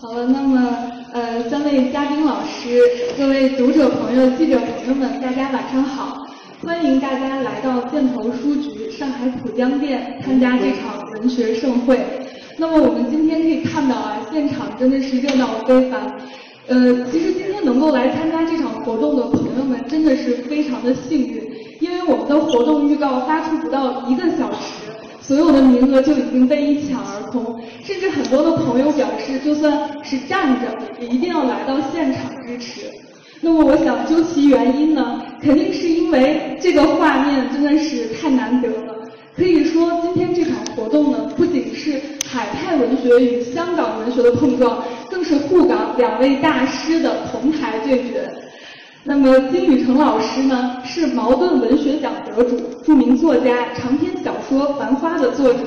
好了，那么呃，三位嘉宾老师，各位读者朋友、记者朋友们，大家晚上好！欢迎大家来到箭头书局上海浦江店参加这场文学盛会。那么我们今天可以看到啊，现场真的是热闹非凡。呃，其实今天能够来参加这场活动的朋友们，真的是非常的幸运，因为我们的活动预告发出不到一个小时。所有的名额就已经被一抢而空，甚至很多的朋友表示，就算是站着，也一定要来到现场支持。那么，我想究其原因呢，肯定是因为这个画面真的是太难得了。可以说，今天这场活动呢，不仅是海派文学与香港文学的碰撞，更是沪港两位大师的同台对决。那么金宇澄老师呢，是茅盾文学奖得主、著名作家、长篇小说《繁花》的作者；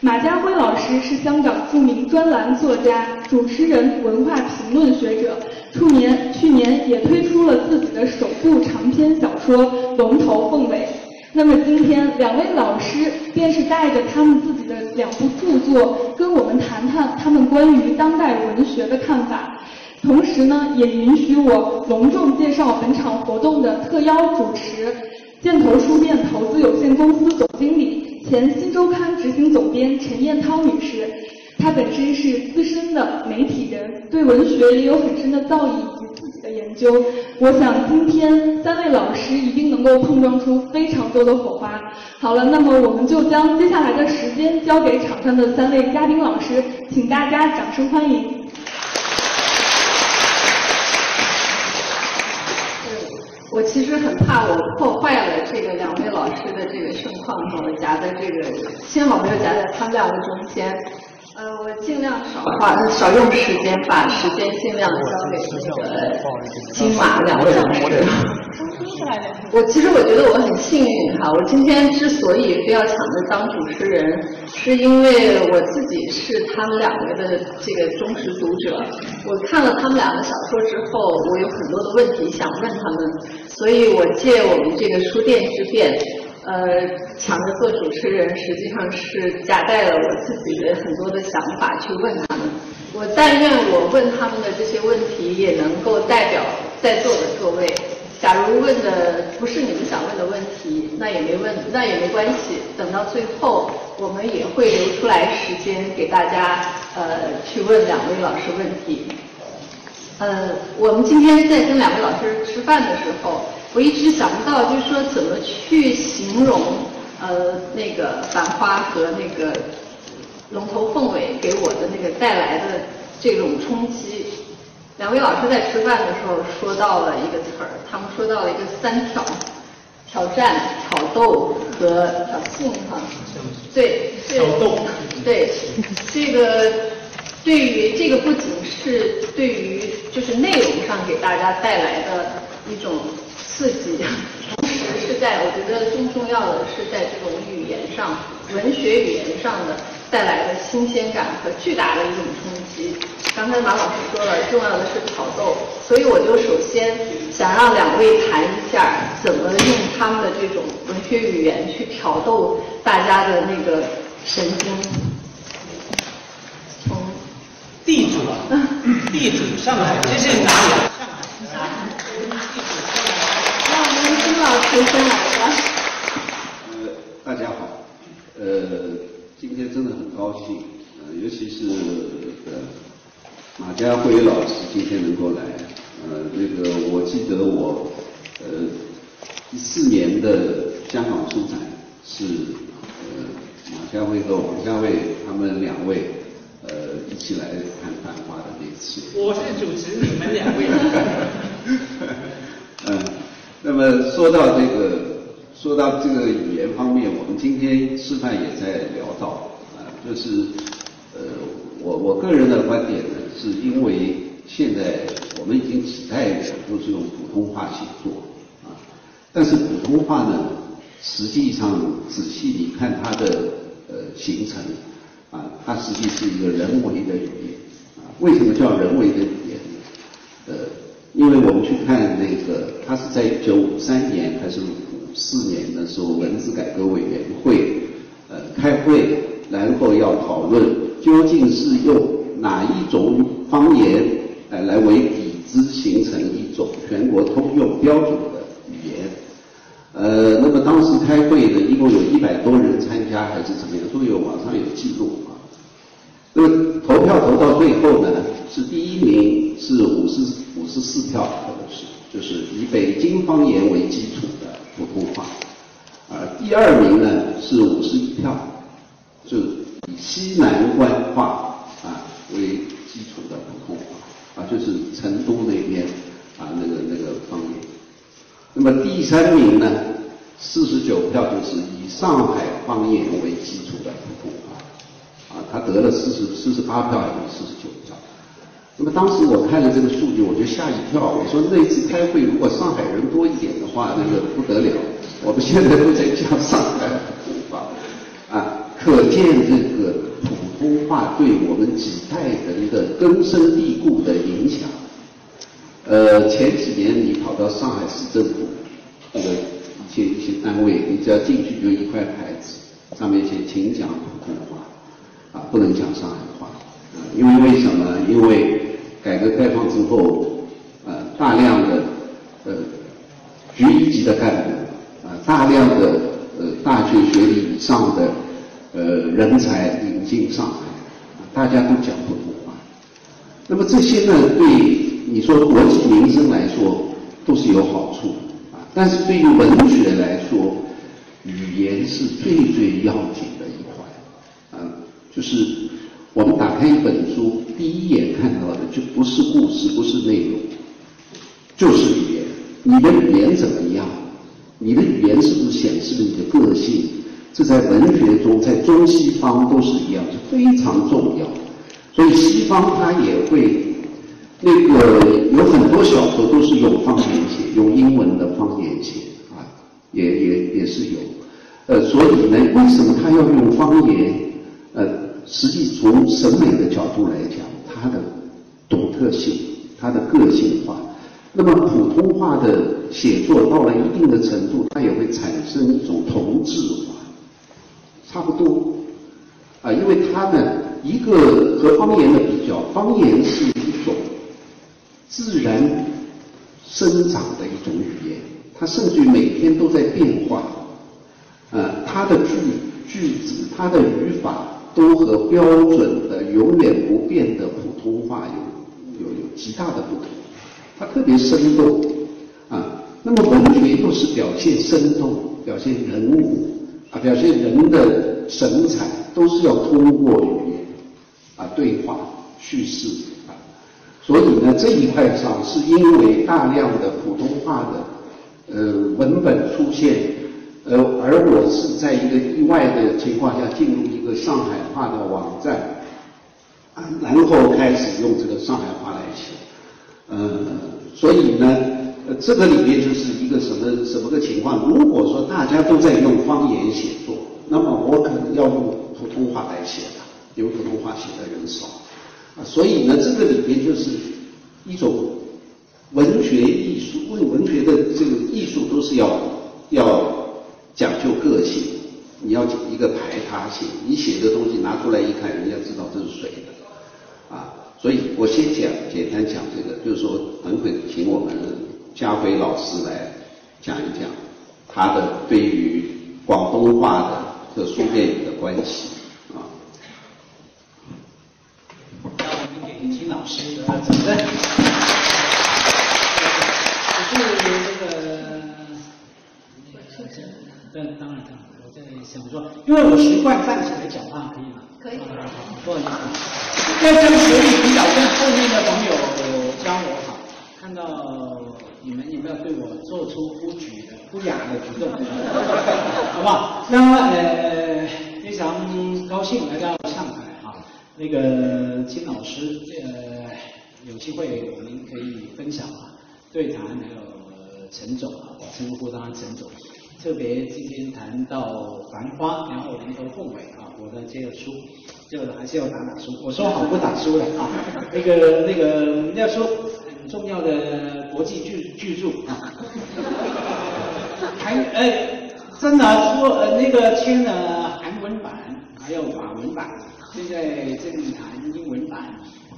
马家辉老师是香港著名专栏作家、主持人、文化评论学者，去年去年也推出了自己的首部长篇小说《龙头凤尾》。那么今天两位老师便是带着他们自己的两部著作，跟我们谈谈他们关于当代文学的看法。同时呢，也允许我隆重介绍本场活动的特邀主持，箭头书店投资有限公司总经理、前新周刊执行总编陈燕涛女士。她本身是资深的媒体人，对文学也有很深的造诣以及自己的研究。我想今天三位老师一定能够碰撞出非常多的火花。好了，那么我们就将接下来的时间交给场上的三位嘉宾老师，请大家掌声欢迎。我其实很怕我破坏了这个两位老师的这个盛况，我夹在这个幸好没有夹在他们两个中间。呃，我尽量少花少用时间，把时间尽量交给那个金马两位老师。我其实我觉得我很幸运哈，我今天之所以非要抢着当主持人，是因为我自己是他们两个的这个忠实读者。我看了他们两个小说之后，我有很多的问题想问他们，所以我借我们这个书店之便。呃，抢着做主持人，实际上是夹带了我自己的很多的想法去问他们。我但愿我问他们的这些问题，也能够代表在座的各位。假如问的不是你们想问的问题，那也没问，那也没关系。等到最后，我们也会留出来时间给大家，呃，去问两位老师问题。呃，我们今天在跟两位老师吃饭的时候。我一直想不到，就是说怎么去形容呃那个繁花和那个龙头凤尾给我的那个带来的这种冲击。两位老师在吃饭的时候说到了一个词儿，他们说到了一个三挑：挑战、挑逗和挑衅哈。对，挑逗。对，这个对于这个不仅是对于就是内容上给大家带来的一种。刺激，同时是在我觉得更重要的是在这种语言上，文学语言上的带来的新鲜感和巨大的一种冲击。刚才马老师说了，重要的是挑逗，所以我就首先想让两位谈一下，怎么用他们的这种文学语言去挑逗大家的那个神经。从地主，地主上海，这是哪里？老师先来吧。呃，大家好，呃，今天真的很高兴，呃，尤其是呃马家辉老师今天能够来，呃，那个我记得我呃一四年的香港书展是呃马家辉和王家卫他们两位呃一起来看《繁花》的那次。我是主持你们两位。嗯。那么说到这个，说到这个语言方面，我们今天吃饭也在聊到啊，就是呃，我我个人的观点呢，是因为现在我们已经几代人都是用普通话写作啊，但是普通话呢，实际上仔细你看它的呃形成啊，它实际是一个人为的语言啊，为什么叫人为的语言呢？呃。因为我们去看那个，他是在一九五三年还是五四年的时候，文字改革委员会呃开会，然后要讨论究竟是用哪一种方言呃来为底子，形成一种全国通用标准的语言。呃，那么当时开会呢，一共有一百多人参加，还是怎么样？都有网上有记录啊。那么投票投到最后呢，是第一名是五十五十四票，可能是就是以北京方言为基础的普通话。啊，第二名呢是五十一票，就以西南官话啊为基础的普通话，啊就是成都那边啊那个那个方言。那么第三名呢，四十九票就是以上海方言为基础的普通话，啊他得了四十四十八票还是四十九。那么当时我看了这个数据，我就吓一跳，我说那次开会如果上海人多一点的话，那个不得了。我们现在都在讲上海普通话，啊，可见这个普通话对我们几代人的根深蒂固的影响。呃，前几年你跑到上海市政府，那个一些一些单位，你只要进去就一块牌子，上面写请讲普通话，啊，不能讲上海话，因为为什么？因为改革开放之后，呃，大量的呃局一级的干部。啊大量的呃大学学历以上的呃人才引进上海，大家都讲普通话。那么这些呢，对你说国计民生来说都是有好处啊。但是对于文学来说，语言是最最要紧的一环啊。就是我们打开一本书，第一眼看到的就不是故事，不是内容，就是语言。你的语言怎么样？你的语言是不是显示了你的个性？这在文学中，在中西方都是一样，是非常重要。所以西方它也会那个有很多小说都是用方言写，用英文的方言写啊，也也也是有。呃，所以呢，为什么他要用方言？呃，实际从审美的角度来讲，它的独特性，它的个性化。那么普通话的写作到了一定的程度，它也会产生一种同质化，差不多啊，因为它呢，一个和方言的比较，方言是一种自然生长的一种语言，它甚至于每天都在变化，呃，它的句句子、它的语法都和标准的永远不变的普通话有有有极大的不同。它特别生动啊，那么文学又是表现生动、表现人物啊、表现人的神采，都是要通过语言啊对话叙事啊。所以呢，这一块上是因为大量的普通话的呃文本出现，呃，而我是在一个意外的情况下进入一个上海话的网站啊，然后开始用这个上海话来写。呃，所以呢，呃，这个里面就是一个什么什么个情况？如果说大家都在用方言写作，那么我可能要用普通话来写了，因为普通话写的人少啊。所以呢，这个里面就是一种文学艺术，因为文学的这个艺术都是要要讲究个性，你要一个排他性，你写的东西拿出来一看，人家知道这是谁的啊。所以我先讲，简单讲这个，就是说，等会请我们家辉老师来讲一讲他的对于广东话的和书电影的关系啊。那我们给金老师一个掌声。我 是对，当然当然，我在想说，因为我习惯站起来讲话，可以吗？可以。不好意思。在这个学历比较跟后面的朋友教我哈，看到你们有没有对我做出不举的不雅的举动，好不好？那么呃非常高兴来到上海哈，那个金老师呃有机会我们可以分享啊对谈，还有陈总啊，我称呼他陈总，特别今天谈到繁花，然后人头凤尾啊，我的这个书。就还是要打打书，我说好不打书了啊。那个那个要说很重要的国际巨巨著啊，还呃真的说呃那个签了韩文版，还有法文版，现在正谈英文版。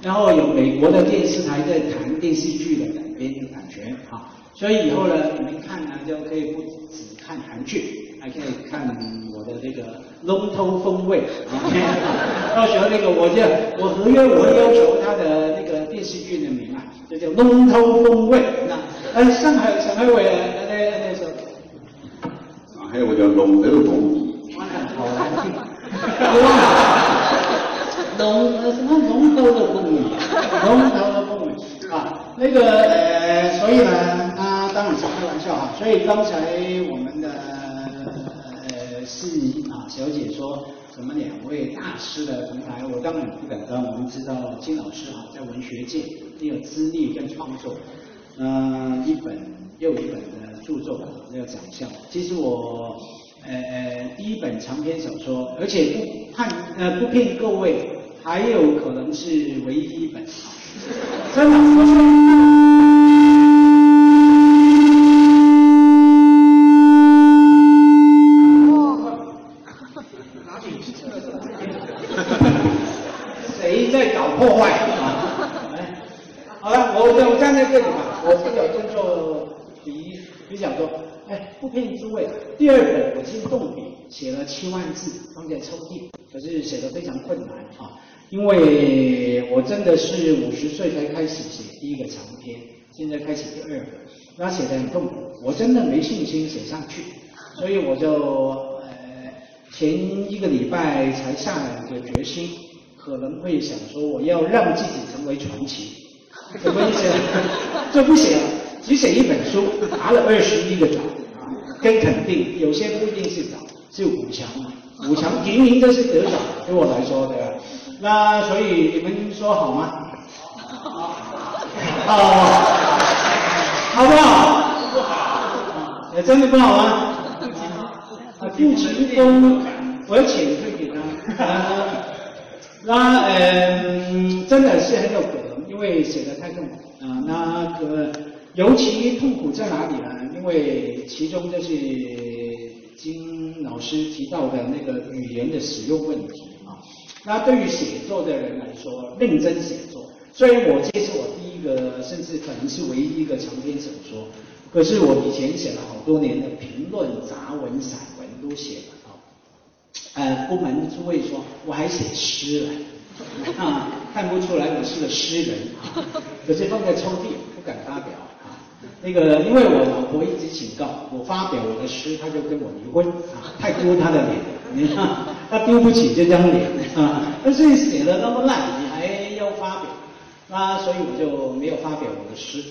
然后有美国的电视台在谈电视剧的改编的版权啊，所以以后呢，你们看呢就可以不只看韩剧，还可以看我的这个龙头风味啊。到时候那个我就我合约我会要求他的那个电视剧的名啊，就叫龙头风味。那呃上海上海伟那那那时候。啊，还有我叫龙德龙米，好难听。龙呃什么龙头的风味，龙头的风味啊，那个呃，啊。所以刚才我们的呃司仪啊小姐说什么两位大师的同台，我当然不敢当。我们知道金老师啊，在文学界很有资历跟创作，嗯、一本又一本的著作那个奖项。其实我。呃呃，第一本长篇小说，而且不判呃不骗各位，还有可能是唯一一本啊，真的。我说谁在搞破坏啊？来好了，我我站在这里吧，我比较尊重比比较多。哎，不骗诸位，第二本我是动笔写了七万字，放在抽屉，可是写的非常困难啊，因为我真的是五十岁才开始写第一个长篇，现在开始第二本，那写的很痛苦，我真的没信心写上去，所以我就呃前一个礼拜才下了一个决心，可能会想说我要让自己成为传奇，什么意思？就不写了。只写一本书，拿了二十一个奖啊，跟肯定，有些不一定是奖，是五强嘛，五强平民这是得奖，对我来说对吧？那所以你们说好吗？好，好不好？不好，也真的不好吗？啊，不成功，我要遣退给他。啊那嗯，真的是很有可能，因为写的太痛苦啊。那个尤其痛苦在哪里呢？因为其中就是金老师提到的那个语言的使用问题啊。那对于写作的人来说，认真写作，虽然我这是我第一个，甚至可能是唯一一个长篇小说，可是我以前写了好多年的评论、杂文、散文都写了啊。呃，不瞒诸位说，我还写诗了，啊，看不出来我是个诗人啊，可是放在抽屉不敢发表。那个，因为我老婆一直警告我发表我的诗，她就跟我离婚啊，太丢她的脸，你看她丢不起这张脸啊。但是写的那么烂，你还要发表，那所以我就没有发表我的诗。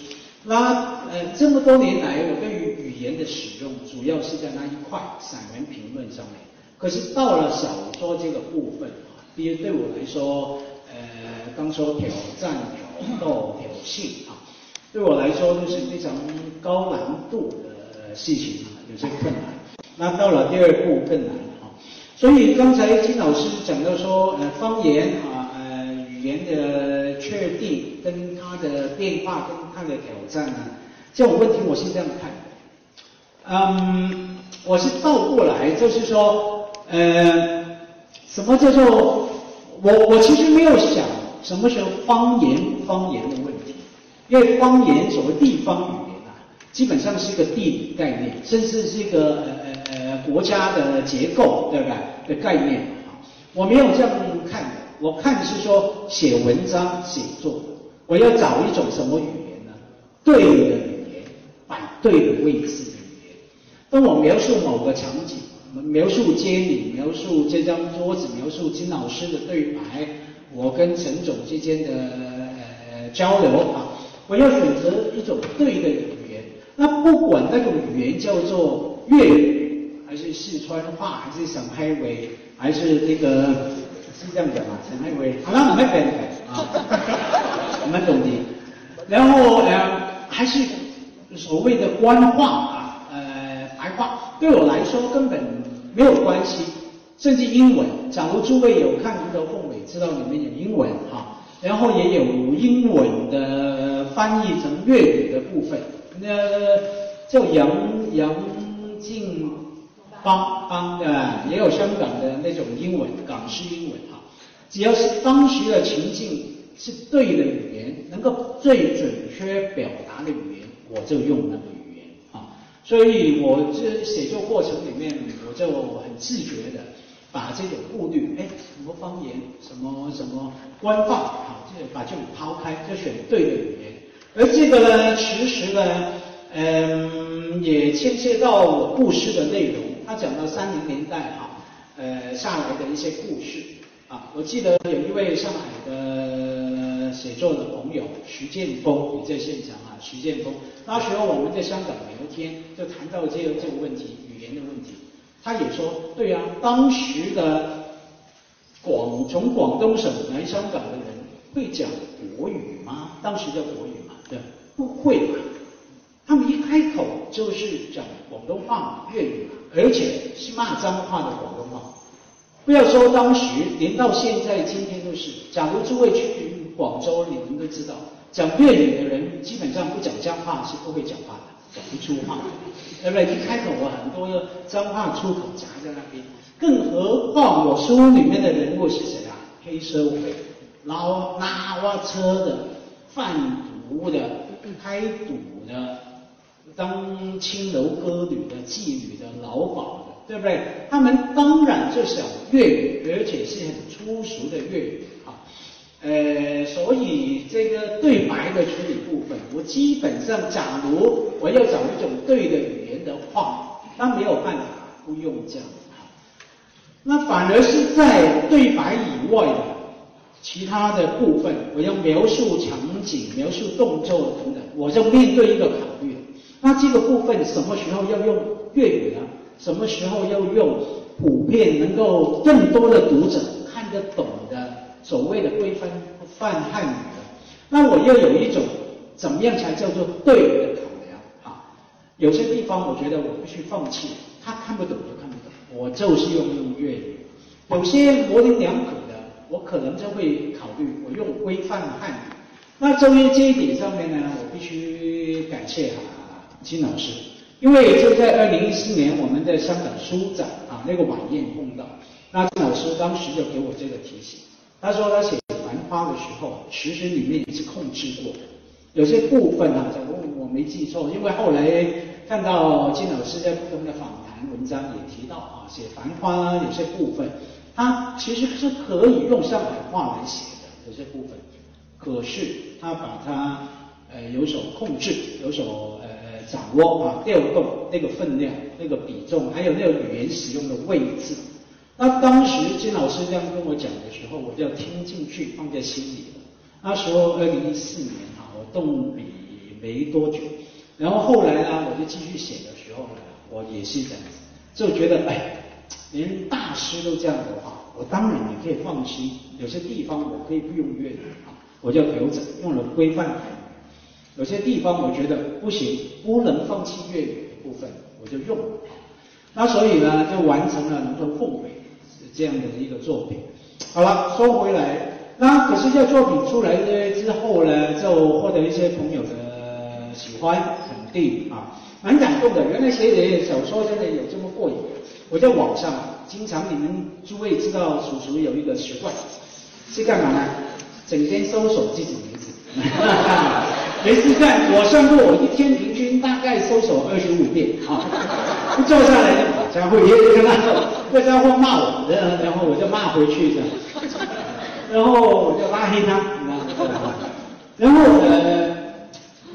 那呃，这么多年来，我对于语言的使用，主要是在那一块散文评论上面。可是到了小说这个部分啊，比如对我来说，呃，刚说挑战、挑逗、挑衅啊，对我来说都是非常高难度的事情啊，有些困难。那到了第二步更难啊。所以刚才金老师讲到说，呃，方言啊，呃，语言的确定跟它的变化跟它的挑战呢，这种问题我是这样看。嗯，我是倒过来，就是说，呃，什么叫做我我其实没有想什么时候方言方言的问题，因为方言所谓地方语言啊，基本上是一个地理概念，甚至是一个呃呃呃国家的结构，对吧？的概念啊，我没有这样看的，我看是说写文章写作，我要找一种什么语言呢？对的语言，摆对的位置的语言。当我描述某个场景，描述街里，描述这张桌子，描述金老师的对白，我跟陈总之间的呃交流啊，我要选择一种对的语言。那不管那种语言叫做粤语，还是四川话，还是上海话，还是那个是这样讲嘛？上海话，好像唔咩病啊，我们 懂的。然后呃，还是所谓的官话啊，呃，白话，对我来说根本没有关系。甚至英文，假如诸位有看《鱼头凤尾》，知道里面有英文哈，然后也有英文的翻译成粤语的部分，那叫杨杨静邦邦啊，也有香港的那种英文，港式英文哈。只要是当时的情境是对的语言，能够最准确表达的语言，我就用那个语言啊。所以我这写作过程里面，我就很自觉的把这种顾虑，哎，什么方言，什么什么官话，好，这把这种抛开，就选对的语言。而这个呢，其实呢，嗯，也牵涉到我故事的内容。他讲到三零年代哈，呃，下来的一些故事啊。我记得有一位上海的写作的朋友徐建峰也在现场啊。徐建峰，那时候我们在香港聊天，就谈到这个这个问题，语言的问题。他也说，对啊，当时的广从广东省来香港的人会讲国语吗？当时叫国语嘛，对，不会嘛。他们一开口就是讲广东话、粤语，而且是骂脏话的广东话。不要说当时，连到现在今天都是。假如诸位去广州，你们都知道，讲粤语的人基本上不讲脏话是不会讲话的，讲不出话，对不对？一开口我，很多的脏话出口夹在那边。更何况我书里面的人物是谁啊？黑社会、拉拉挖车的、贩毒的、开赌的。当青楼歌女的、妓女的、劳保的，对不对？他们当然就讲粤语，而且是很粗俗的粤语。呃，所以这个对白的处理部分，我基本上，假如我要找一种对的语言的话，那没有办法不用这样。那反而是在对白以外的其他的部分，我要描述场景、描述动作等等，我就面对一个考虑。那这个部分什么时候要用粤语呢？什么时候要用普遍能够更多的读者看得懂的所谓的规范泛汉语的？那我要有一种怎么样才叫做对的考量啊？有些地方我觉得我必须放弃，他看不懂就看不懂，我就是用用粤语。有些模棱两可的，我可能就会考虑我用规范汉语。那关于这一点上面呢，我必须感谢哈。金老师，因为就在二零一四年，我们在香港书展啊那个晚宴碰到，那金老师当时就给我这个提醒，他说他写《繁花》的时候，其实里面也是控制过的，有些部分啊，假如我没记错，因为后来看到金老师在不同的访谈文章也提到啊，写《繁花》有些部分，他其实是可以用上海话来写的，有些部分，可是他把它呃有所控制，有所呃。掌握啊，调动那个分量、那个比重，还有那个语言使用的位置。那当时金老师这样跟我讲的时候，我就要听进去，放在心里了。那时候二零一四年哈，我动笔没多久，然后后来呢，我就继续写的时候呢，我也是这样子，就觉得哎，连大师都这样的话，我当然也可以放心。有些地方我可以不用粤语啊，我就留着，用了规范。有些地方我觉得不行，不能放弃粤语的部分，我就用。那所以呢，就完成了《龙头凤尾》这样的一个作品。好了，说回来，那可是这作品出来呢之后呢，就获得一些朋友的喜欢肯定啊，蛮感动的。原来写写小说真的有这么过瘾。我在网上经常，你们诸位知道，叔叔有一个习惯，是干嘛呢？整天搜索自己名字。没事干，我算过，我一天平均大概搜索二十五遍啊。不坐下来就打家伙，也跟他这家伙骂我，然后我就骂回去的，然后我就拉黑他，然后呃，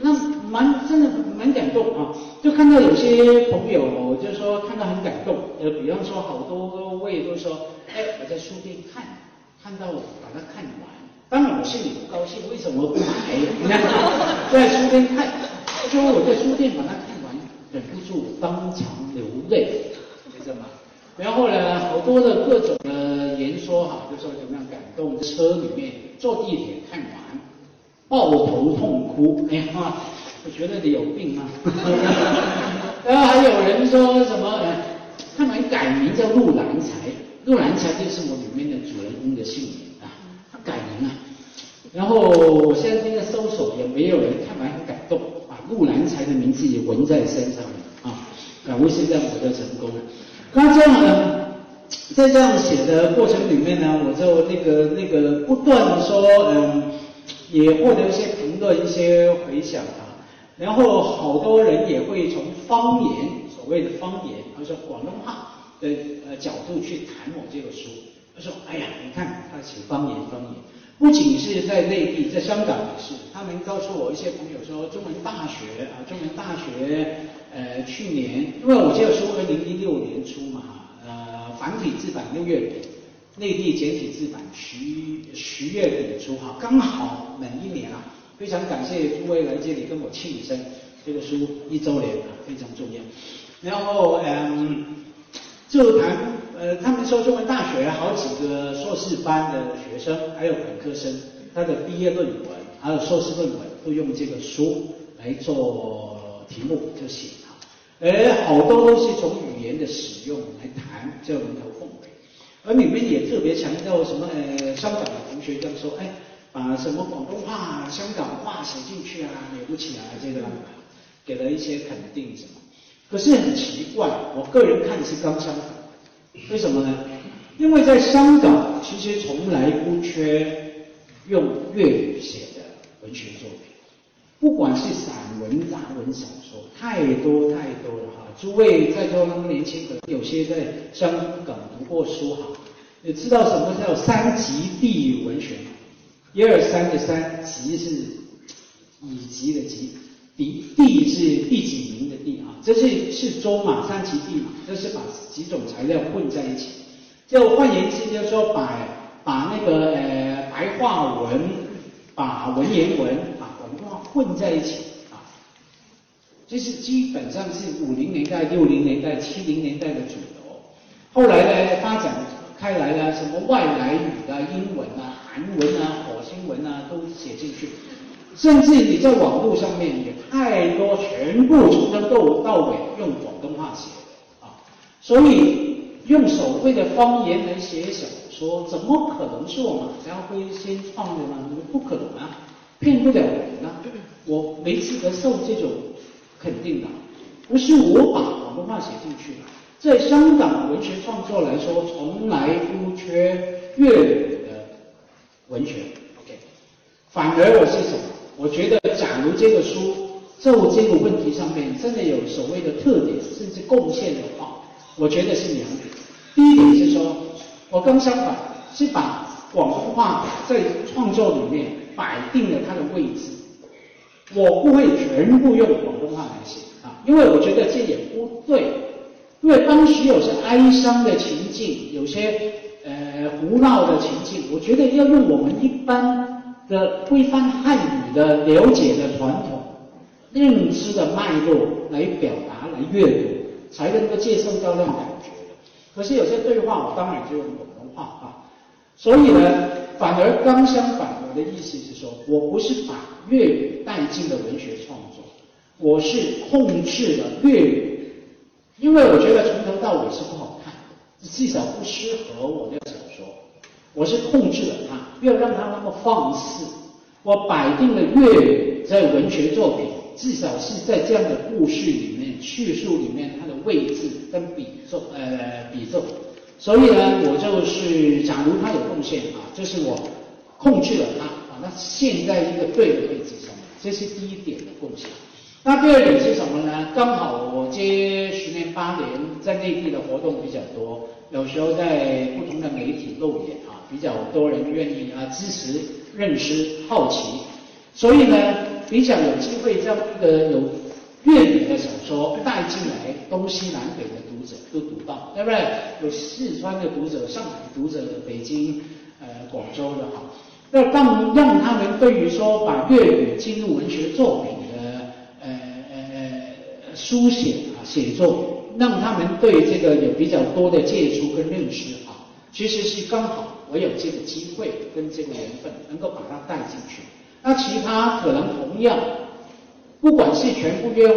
那蛮真的蛮感动啊，就看到有些朋友就说看到很感动，呃，比方说好多位都说，哎，我在书店看，看到我把它看完。当然我心里不高兴，为什么不买？你，在书店看，就我在书店把它看完，忍不住当场流泪，知道吗？然后呢，好多的各种的言说哈，就说怎么样感动，车里面坐地铁看完，抱头痛哭，哎呀，我觉得你有病吗？然后还有人说什么，看完改名叫陆兰才，陆兰才就是我里面的主人公的姓名啊，他改名啊。然后我现在正在搜索，也没有人看完很感动，把陆南才的名字也纹在身上了啊！感悟现在我就成功了。那这样呢，在这样写的过程里面呢，我就那个那个不断说，嗯也获得一些评论、一些回响啊。然后好多人也会从方言，所谓的方言，或者说广东话的呃角度去谈我这个书。他说：“哎呀，你看他写方言，方言不仅是在内地，在香港也是。他们告诉我一些朋友说，中文大学啊，中文大学呃去年，因为我这个书二零一六年出嘛，呃繁体字版六月底，内地简体字版十十月底出哈，刚好满一年啊。非常感谢诸位来这里跟我庆生，这个书一周年啊，非常重要。然后嗯，就谈。”呃，他们说中文大学好几个硕士班的学生，还有本科生，他的毕业论文还有硕士论文都用这个书来做题目就写哈，而好多都是从语言的使用来谈这龙头凤尾，而里面也特别强调什么呃，香港的同学这样说，哎，把什么广东话、香港话写进去啊，了不起啊，这个给了一些肯定什么，可是很奇怪，我个人看是刚相反。为什么呢？因为在香港，其实从来不缺用粤语写的文学作品，不管是散文、杂文、小说，太多太多了哈。诸位在座那么年轻，可能有些在香港读过书哈，也知道什么叫三级地域文学一二三的三级是乙级的级，地地是第几名的地啊？这是是州嘛，三级地嘛，这是把。几种材料混在一起，就换言之，就是说把把那个呃白话文、把文言文、把文化混在一起啊，这是基本上是五零年代、六零年代、七零年代的主流。后来呢，发展开来了，什么外来语啊、英文啊、韩文啊、火星文啊都写进去，甚至你在网络上面也太多，全部从头到尾用广东话写啊。所以用所谓的方言来写小说，怎么可能是我马家辉先创的呢？不可能啊，骗不了人啊！我没资格受这种肯定的，不是我把广东话写进去的。在香港文学创作来说，从来不缺粤语的文学。OK，反而我是什么？我觉得，假如这个书就这个问题上面真的有所谓的特点，甚至贡献的话。我觉得是两点，第一点是说，我刚相反，是把广东话在创作里面摆定了它的位置，我不会全部用广东话来写啊，因为我觉得这也不对，因为当时有些哀伤的情境，有些呃胡闹的情境，我觉得要用我们一般的规范汉语的了解的传统认知的脉络来表达来阅读。才能够接受到那种感觉。可是有些对话，我当然就用广东话啊。所以呢，反而刚相反，我的意思是说，我不是把粤语带进了文学创作，我是控制了粤语，因为我觉得从头到尾是不好看，至少不适合我的。我是控制了他，不要让他那么放肆。我摆定了粤语在文学作品。至少是在这样的故事里面、叙述里面，它的位置跟比重，呃，比重。所以呢，我就是，假如他有贡献啊，就是我控制了他，把它陷在一个对的位置上，这是第一点的贡献。那第二点是什么呢？刚好我这十年八年在内地的活动比较多，有时候在不同的媒体露脸啊，比较多人愿意啊支持、认识、好奇，所以呢。比较有机会将一个有粤语的小说带进来，东西南北的读者都读到，对不对？有四川的读者、上海读者、北京、呃广州的哈，那让让他们对于说把粤语进入文学作品的呃呃书写啊写作，让他们对这个有比较多的接触跟认识啊，其实是刚好我有这个机会跟这个缘分，能够把它带进去。那其他可能同样，不管是全部用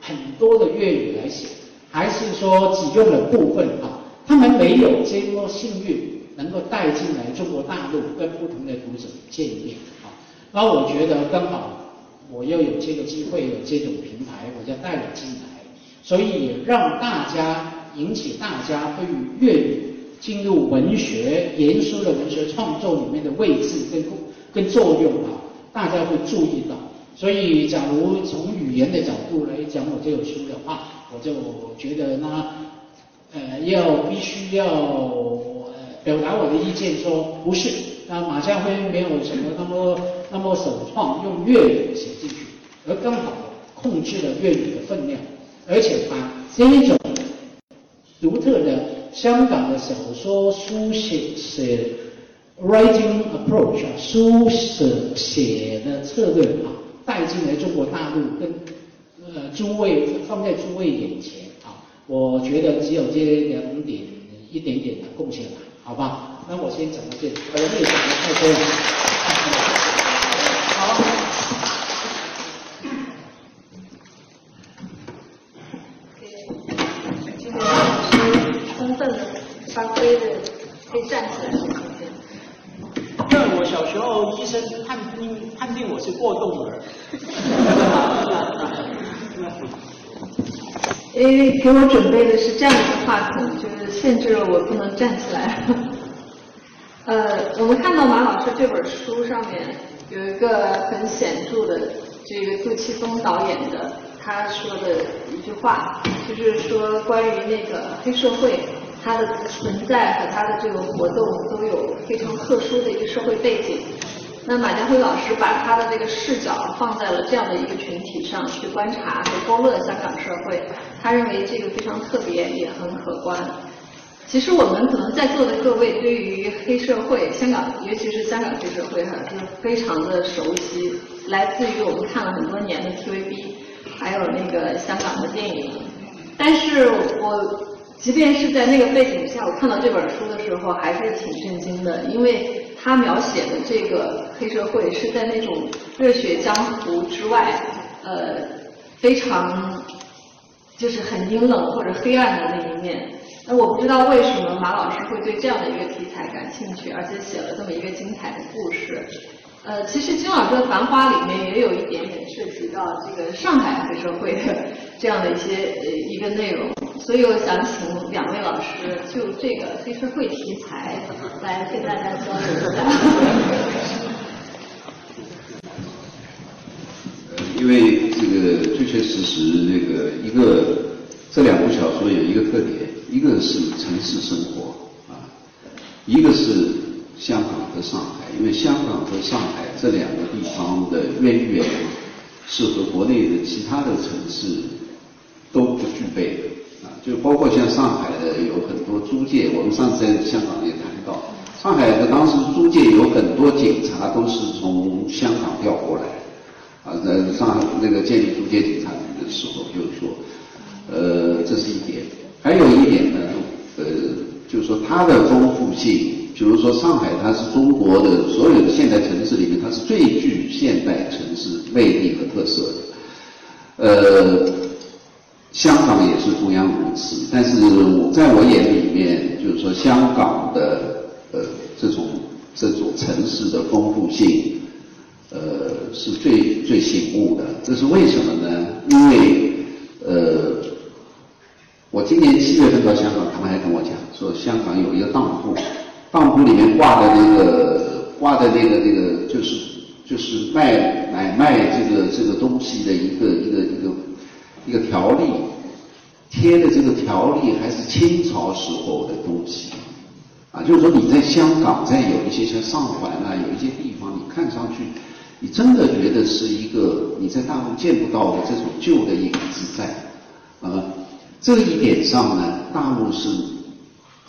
很多的粤语来写，还是说只用了部分啊，他们没有这么幸运能够带进来中国大陆跟不同的读者见面啊。那我觉得刚好我又有这个机会，有这种平台，我就带了进来，所以让大家引起大家对于粤语进入文学严肃的文学创作里面的位置跟。跟作用啊。大家会注意到。所以，假如从语言的角度来讲我这本书的话，我就觉得呢，呃，要必须要表达我的意见，说不是，那马家辉没有什么那么那么首创用粤语写进去，而刚好控制了粤语的分量，而且把这一种独特的香港的小说书写写 writing approach 啊，书写写的策略啊。带进来中国大陆，跟呃诸位放在诸位眼前啊，我觉得只有这两点一点点的贡献了，好吧？那我先讲到这里，我也讲的太多了。好，给这位老师充分的发挥的，可以站起来。因为我小时候医生判定判定我是过动儿。因为给我准备的是这样一个话筒，就是限制了我不能站起来。呃，我们看到马老师这本书上面有一个很显著的，这个杜琪峰导演的他说的一句话，就是说关于那个黑社会。它的存在和它的这个活动都有非常特殊的一个社会背景。那马家辉老师把他的这个视角放在了这样的一个群体上去观察和勾勒香港社会，他认为这个非常特别也很可观。其实我们可能在座的各位对于黑社会，香港尤其是香港黑社会哈，是非常的熟悉，来自于我们看了很多年的 TVB，还有那个香港的电影。但是我。即便是在那个背景下，我看到这本书的时候还是挺震惊的，因为他描写的这个黑社会是在那种热血江湖之外，呃，非常就是很阴冷或者黑暗的那一面。那我不知道为什么马老师会对这样的一个题材感兴趣，而且写了这么一个精彩的故事。呃，其实金老师的《繁花》里面也有一点点涉及到这个上海黑社会的这样的一些呃一个内容，所以我想请两位老师就这个黑社会题材来跟大家交流一下。因为这个确确实实，那个一个这两部小说有一个特点，一个是城市生活啊，一个是。香港和上海，因为香港和上海这两个地方的渊源是和国内的其他的城市都不具备的啊，就包括像上海的有很多租界，我们上次在香港也谈到，上海的当时租界有很多警察都是从香港调过来，啊，在上海那个建立租界警察局的时候，就是说，呃，这是一点，还有一点呢，呃，就是说它的丰富性。比如说上海，它是中国的所有的现代城市里面，它是最具现代城市魅力和特色的。呃，香港也是同样如此。但是我在我眼里面，就是说香港的呃这种这种城市的丰富性，呃是最最醒目的。这是为什么呢？因为呃，我今年七月份到香港，他们还跟我讲说，香港有一个当铺。当铺里面挂的那个挂的那个那个就是就是卖买卖这个这个东西的一个一个一个一个条例，贴的这个条例还是清朝时候的东西，啊，就是说你在香港在有一些像上环啊，有一些地方，你看上去，你真的觉得是一个你在大陆见不到的这种旧的影子在，啊，这一点上呢，大陆是。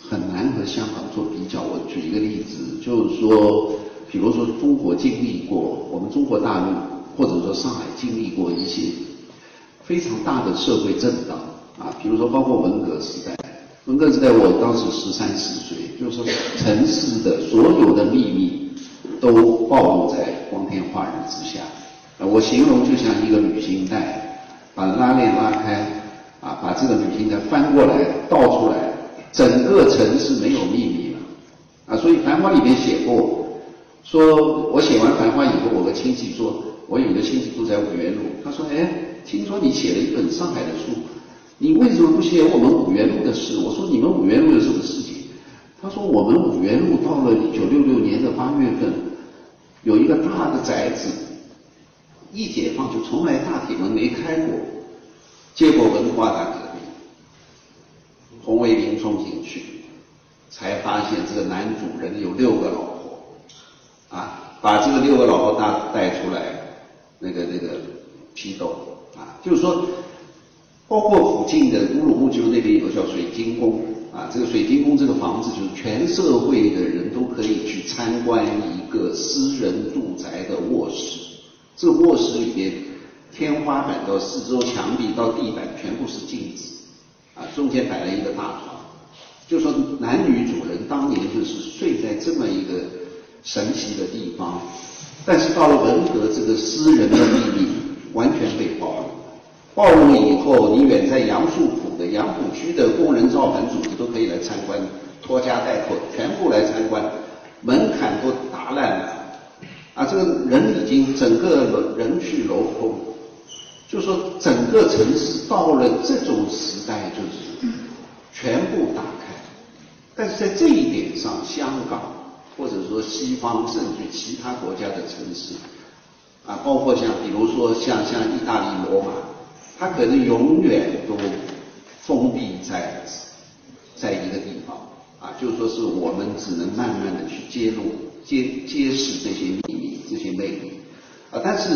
很难和香港做比较。我举一个例子，就是说，比如说中国经历过，我们中国大陆或者说上海经历过一些非常大的社会震荡啊，比如说包括文革时代。文革时代，我当时十三四岁，就是说城市的所有的秘密都暴露在光天化日之下。我形容就像一个旅行袋，把拉链拉开，啊，把这个旅行袋翻过来倒出来。整个城市没有秘密了，啊，所以《繁花》里面写过，说我写完《繁花》以后，我和亲戚说，我有个亲戚住在五原路，他说，哎，听说你写了一本上海的书，你为什么不写我们五原路的事？我说你们五原路有什么事情？他说我们五原路到了一九六六年的八月份，有一个大的宅子一解放就从来大铁门没开过，结果文化大革命，红卫兵冲进去，才发现这个男主人有六个老婆，啊，把这个六个老婆带带出来，那个那个批斗，啊，就是说，包括附近的乌鲁木齐那边有个叫水晶宫，啊，这个水晶宫这个房子就是全社会的人都可以去参观一个私人住宅的卧室，这个卧室里面天花板到四周墙壁到地板全部是镜子，啊，中间摆了一个大床，就说男女主人当年就是睡在这么一个神奇的地方，但是到了文革，这个私人的秘密完全被暴露。暴露以后，你远在杨树浦的杨浦区的工人造反组织都可以来参观，拖家带口全部来参观，门槛都打烂了，啊，这个人已经整个人去楼空，就说整个城市到了这种时代，就是全部打开。但是在这一点上，香港或者说西方甚至其他国家的城市，啊，包括像比如说像像意大利罗马。它可能永远都封闭在在一个地方啊，就说是我们只能慢慢的去揭露、揭揭示这些秘密、这些魅力啊。但是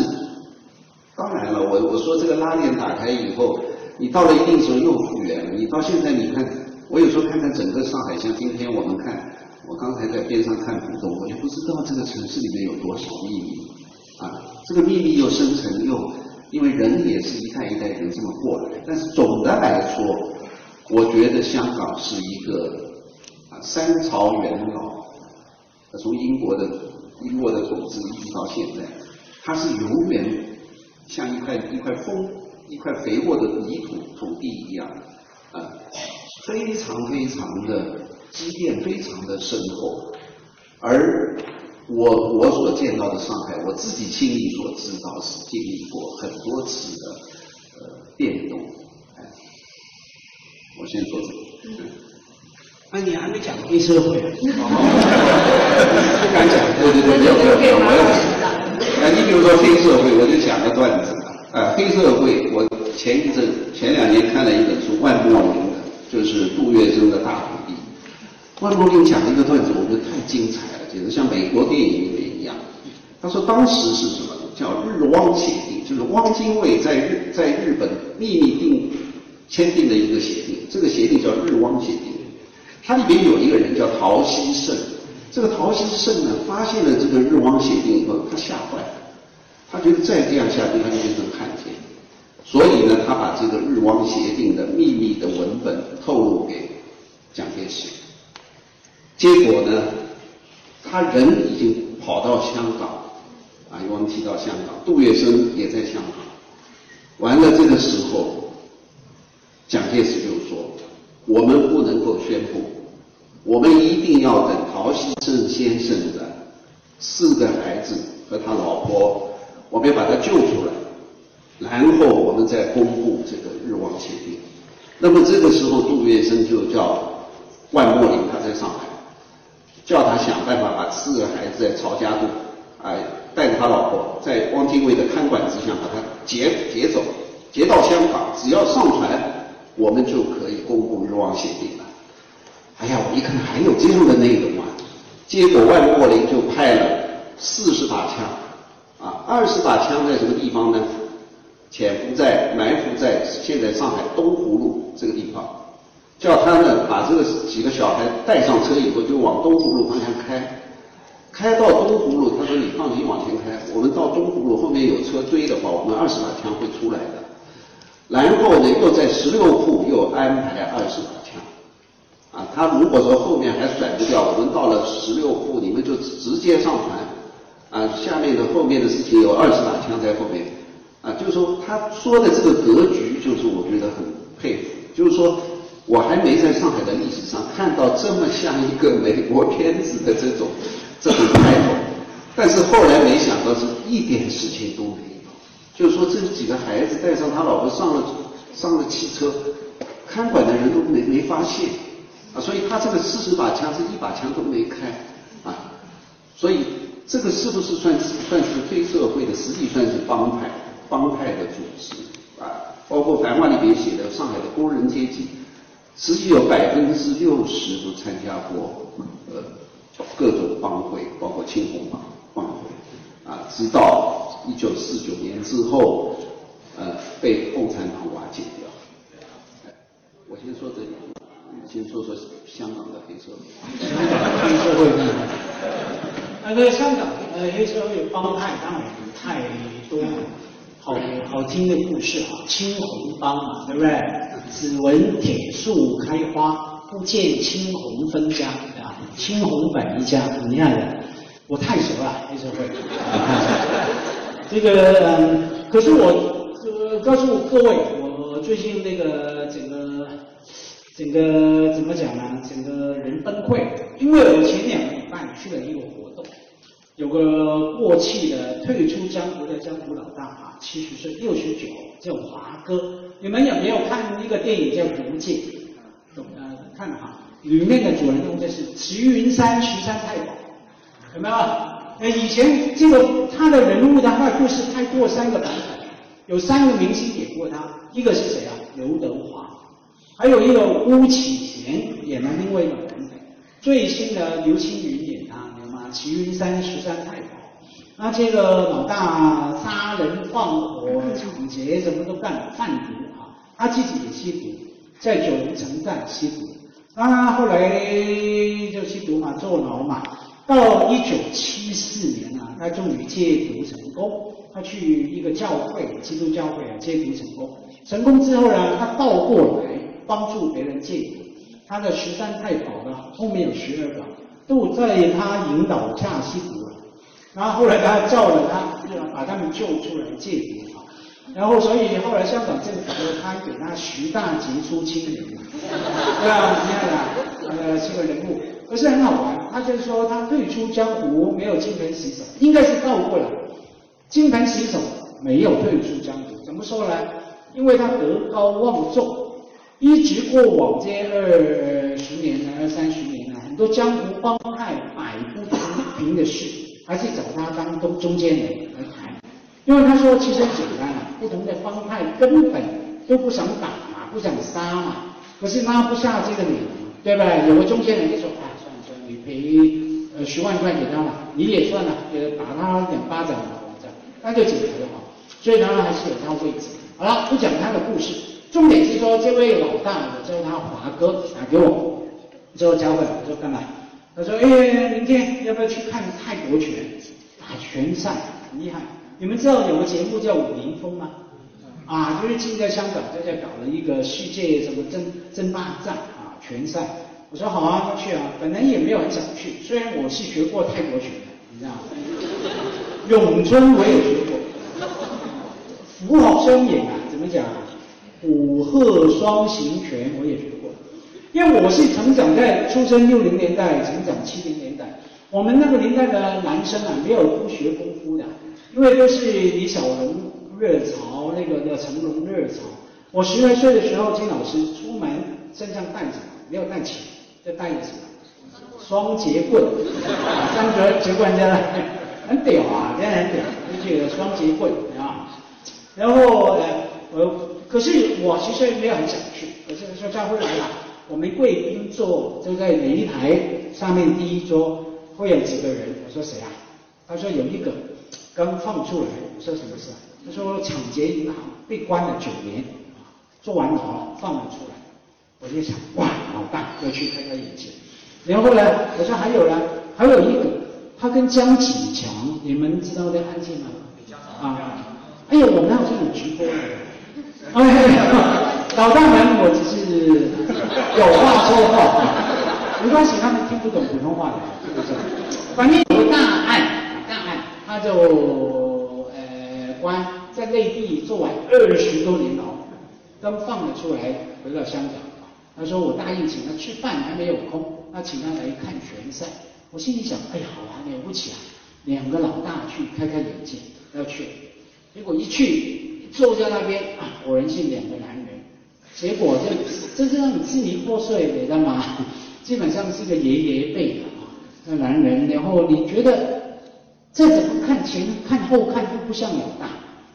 当然了，我我说这个拉链打开以后，你到了一定时候又复原了。你到现在你看，我有时候看看整个上海，像今天我们看，我刚才在边上看浦东，我就不知道这个城市里面有多少秘密啊。这个秘密又深层又。因为人也是一代一代人这么过来，但是总的来说，我觉得香港是一个啊三朝元老，从英国的英国的统治一直到现在，它是永远像一块一块丰一块肥沃的泥土土地一样，啊，非常非常的积淀，非常的深厚，而。我我所见到的上海，我自己心里所知道是经历过很多次的呃变动。哎我先说这个。那你还没讲黑社会？不敢讲，对对对，没有没有没有，我要讲。那你比如说黑社会，我就讲个段子啊。黑社会，我前一阵前两年看了一本书，万墨林的，就是杜月笙的大徒弟。万墨林讲了一个段子，我觉得太精彩了。简直像美国电影里面一样。他说当时是什么？叫日汪协定，就是汪精卫在日在日本秘密定签订的一个协定。这个协定叫日汪协定。它里面有一个人叫陶希圣。这个陶希圣呢，发现了这个日汪协定以后，他吓坏了。他觉得再这样下去，他就变成汉奸。所以呢，他把这个日汪协定的秘密的文本透露给蒋介石。结果呢？他人已经跑到香港，啊，我们提到香港，杜月笙也在香港。完了这个时候，蒋介石就说：“我们不能够宣布，我们一定要等陶希圣先生的四个孩子和他老婆，我们要把他救出来，然后我们再公布这个日汪协定。”那么这个时候，杜月笙就叫万墨林，他在上海。叫他想办法把四个孩子在曹家渡，哎，带着他老婆在汪精卫的看管之下把他劫劫走，劫到香港，只要上船，我们就可以公布日汪协定了。哎呀，我一看还有这样的内容啊！结果万墨林就派了四十把枪，啊，二十把枪在什么地方呢？潜伏在埋伏在现在上海东湖路这个地方。叫他呢把这个几个小孩带上车以后，就往东湖路方向开，开到东湖路，他说你放心往前开，我们到东湖路后面有车追的话，我们二十把枪会出来的。然后呢，又在十六铺又安排二十把枪，啊，他如果说后面还甩不掉，我们到了十六铺，你们就直接上船，啊，下面的后面的事情有二十把枪在后面，啊，就是说他说的这个格局，就是我觉得很佩服，就是说。我还没在上海的历史上看到这么像一个美国片子的这种这种开头，但是后来没想到是一点事情都没有，就是说这几个孩子带上他老婆上了上了汽车，看管的人都没没发现。啊，所以他这个四十把枪是一把枪都没开啊，所以这个是不是算是算是黑社会的，实际算是帮派帮派的组织啊？包括繁华里面写的上海的工人阶级，实际有百分之六十都参加过呃各种帮会，包括青红帮帮会啊，直到一九四九年之后，呃被共产党瓦解掉。我先说这里，先说说香港的黑社会。黑社会那个香港呃黑社会帮派当然太多了，好好听的故事啊，青红帮嘛，对不对？只闻铁树开花，不见青红分家啊，青红本一家，你看的，我太熟了黑社会。这个嗯，可是我呃告诉各位，我最近那个整个整个怎么讲呢？整个人崩溃，因为我前两个礼拜去了一个有个过气的退出江湖的江湖老大啊，七十岁六十九，叫华哥。你们有没有看一个电影叫《毒戒》？懂呃看了哈，里面的主人公就是齐云山徐山太保，有没有？呃，以前这个他的人物的话，故事拍过三个版本，有三个明星演过他，一个是谁啊？刘德华，还有一个巫启贤演了另外一个版本，最新的刘青云，齐云山十三太保，那这个老大杀人放火、抢劫什么都干，贩毒啊，他自己也吸毒，在九龙城寨吸毒，那后来就吸毒嘛，坐牢嘛。到一九七四年啊，他终于戒毒成功。他去一个教会，基督教会啊，戒毒成功。成功之后呢，他倒过来帮助别人戒毒。他的十三太保呢，后面有十二个，都在他引导下吸毒了。然后后来他叫了他，把他们救出来戒毒啊。然后所以后来香港政府就颁给他十大杰出青年，对吧？你看啊，呃，是个人物。可是很好玩，他就说他退出江湖没有金盆洗手，应该是倒过来，金盆洗手没有退出江湖。怎么说呢？因为他德高望重，一直过往这二十年呢，二三十年，多江湖帮派摆不平的事，还是找他当中中间人来谈。因为他说其实简单啊，不同的帮派根本都不想打嘛，不想杀嘛，可是拉不下这个脸，对不对？有个中间人就说哎，算了算了。你赔呃十万块给他了，你也算了，呃打他两巴掌了，这样那就解决了哈。所以他还是有他位置。好了，不讲他的故事，重点是说这位老大，我叫他华哥，打给我，之后交给我说干嘛？他说哎，明天要不要去看泰国拳打拳赛？很厉害。你们知道有个节目叫武林风吗？啊，就是近在香港在这搞了一个世界什么争争霸战啊拳赛。我说好啊，去啊！本来也没有很想去，虽然我是学过泰国拳的，你知道吗？咏春我也学过，虎吼双眼啊，怎么讲？虎鹤双形拳我也学过，因为我是成长在出生六零年代，成长七零年代，我们那个年代的男生啊，没有不学功夫的，因为都是李小龙热潮，那个叫成龙热潮。我十来岁的时候，金老师出门身上带着没有带钱。再带一个什么？双节棍，双节节棍真的很屌啊，真的很屌，这个双节棍啊。然后呃，我可是我其实没有很想去，可是说教会来了，我们贵宾座就在每一台上面第一桌，会有几个人？我说谁啊？他说有一个刚放出来。我说什么事啊？他说抢劫银行被关了九年，坐完牢放了出来。我就想，哇，老大要去开开眼界。然后呢，我说还有呢，还有一个，他跟江启强，你们知道这案件吗？啊，哎呀，我们好像有直播的。哎，老大们，我只是有话说话，没关系，他们听不懂普通话的，反正有个大案，大案，他就呃关在内地做完二十多年牢，刚放了出来，回到香港。他说我答应请他吃饭还没有空，那请他来看拳赛。我心里想，哎呀，好啊，了不起啊，两个老大去开开眼界，要去。结果一去坐在那边果然是两个男人。结果就真正支离破碎，你知道吗？基本上是个爷爷辈的啊，那男人。然后你觉得再怎么看前看后看都不像老大，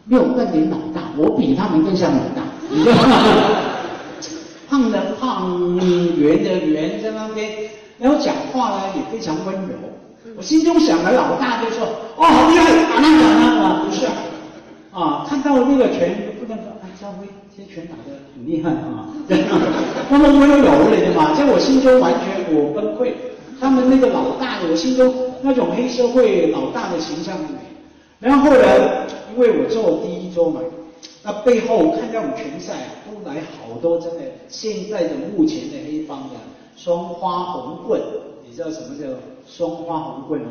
没有半点老大，我比他们更像老大，胖的胖，圆的圆，在那边，然后讲话呢也非常温柔。我心中想的老大就说：“哦，好厉害，打那打那啊！”不是啊，啊，看到那个拳不能，哎，张辉这拳打得很厉害啊，那么温柔了的嘛，在我心中完全我崩溃。他们那个老大的，我心中那种黑社会老大的形象。然后后来，因为我做第一周嘛，那背后看这种拳赛啊，都来好多真的现在的目前的黑帮的双花红棍，你知道什么叫双花红棍吗？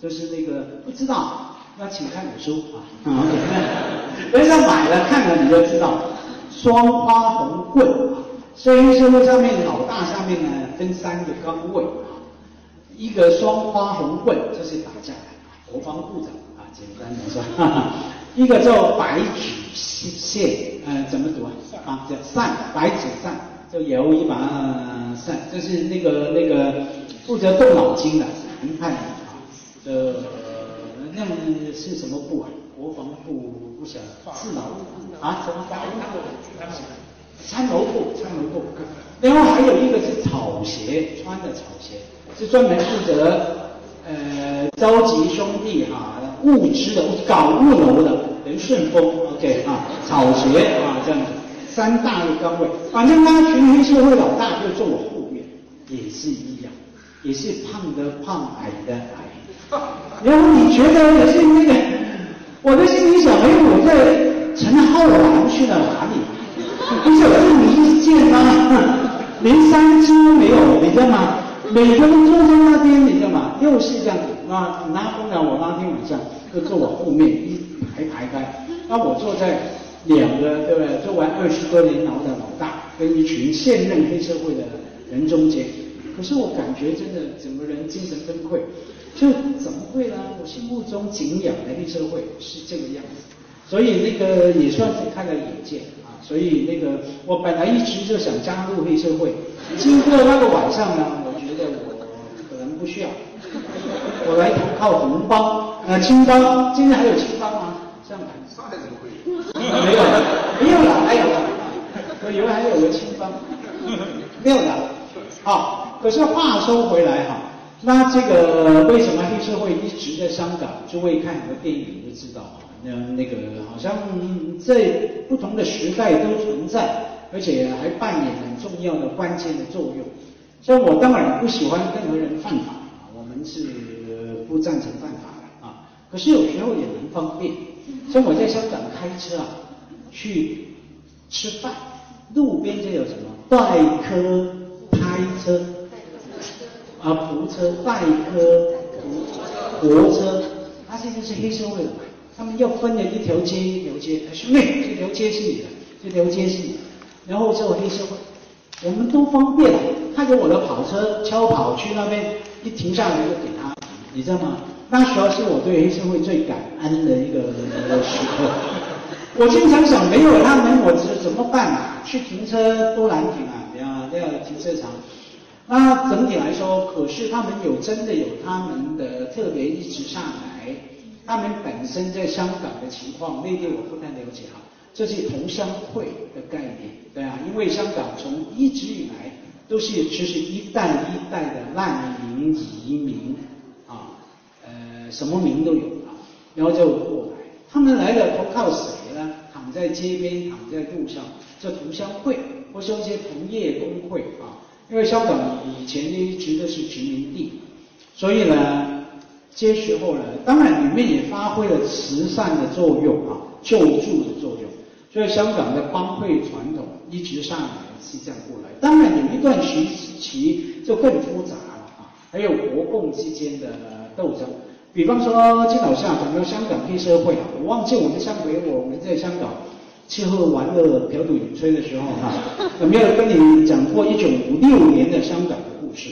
就是那个不知道，那请看本书啊，啊，等一下买了看了你就知道，双花红棍啊，所以黑社会上面老大上面呢分三个岗位啊，一个双花红棍，就是打架的国防部长啊，简单来说，一个叫白纸线，呃，怎么读啊？啊，叫扇，白纸扇，就摇一把扇，就是那个那个负责动脑筋的谈判的啊，呃，那么是什么部啊？国防部不晓得，是哪部啊？什么法务部？参谋部，参谋部。然后还有一个是草鞋，穿的草鞋，是专门负责呃召集兄弟哈、物资的，搞物流的，等顺丰，OK 啊，草鞋啊这样子，三大的岗位。反正他群黑社会老大就坐我后面，也是一样，也是胖的胖，矮的矮。然后你觉得也是那个，我的心里想，哎，我在陈浩南去了哪里？不是有这么一件吗？连三只都没有，你知道吗？每个人坐在那边，你知道吗？又是这样子，那拉风了，我那天晚上就坐我后面一排排开，那我坐在两个对不对？做完二十多年牢的老大，跟一群现任黑社会的人中间，可是我感觉真的整个人精神崩溃，就怎么会呢？我心目中敬仰的黑社会是这个样子。所以那个也算是开了眼界啊，所以那个我本来一直就想加入黑社会，经过那个晚上呢，我觉得我可能不需要，我来投靠红帮，呃青帮，今天还有青帮吗？上海上海怎么会有？没有，没有了，还有了，我以为还有个青帮，没有了。好，可是话说回来哈，那这个为什么黑社会一直在香港？诸位看很多电影就知道啊。那那个好像在不同的时代都存在，而且还扮演很重要的关键的作用。所以我当然不喜欢任何人犯法，我们是不赞成犯法的啊。可是有时候也蛮方便，像我在香港开车啊，去吃饭，路边就有什么代客拍车啊，扶车、代客、扶活车，它现在是黑社会的。他们要分了一条街一条街，兄弟，这条街是你的，这条街是你的，然后做黑社会，我们都方便，了。他有我的跑车超跑去那边，一停下来就给他，你知道吗？那时候是我对黑社会最感恩的一个时刻。我经常想，没有他们，我怎怎么办啊？去停车多难停啊！要要停车场。那整体来说，可是他们有真的有他们的特别一直上来。他们本身在香港的情况，内地我不太了解哈。这是同乡会的概念，对啊，因为香港从一直以来都是其实一代一代的难民移民啊，呃，什么民都有啊，然后就过来。他们来了都靠谁呢？躺在街边，躺在路上，叫同乡会，或说一些同业工会啊。因为香港以前一直都是殖民地，所以呢。这时候呢，当然里面也发挥了慈善的作用啊，救助的作用。所以香港的帮会传统一直上来是这样过来。当然有一段时期就更复杂了啊，还有国共之间的斗争。比方说金老师讲到香港黑社会啊，我忘记我们上回我们在香港吃喝玩乐、嫖赌饮吹的时候哈，有没有跟你讲过一九五六年的香港的故事？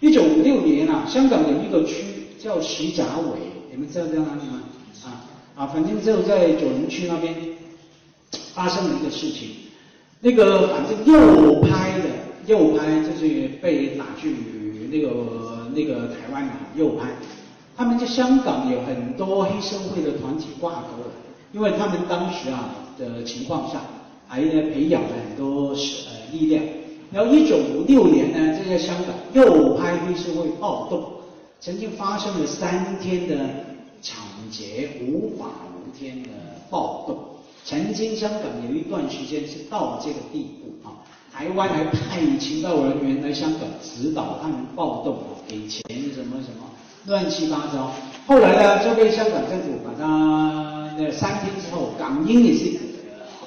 一九五六年啊，香港有一个区。叫徐家伟，你们知道在哪里吗？啊啊，反正就在九龙区那边发生了一个事情。那个反正右派的右派就是被打去那个那个台湾的右派，他们在香港有很多黑社会的团体挂钩了，因为他们当时啊的情况下，还呢培养了很多呃力量。然后一九五六年呢，这在香港右派黑社会暴动，曾经发生了三天的抢劫、无法无天的暴动。曾经香港有一段时间是到了这个地步啊，台湾还派情报人员来香港指导他们暴动啊，给钱什么什么，乱七八糟。后来呢，就被香港政府把他那三天之后，港英也是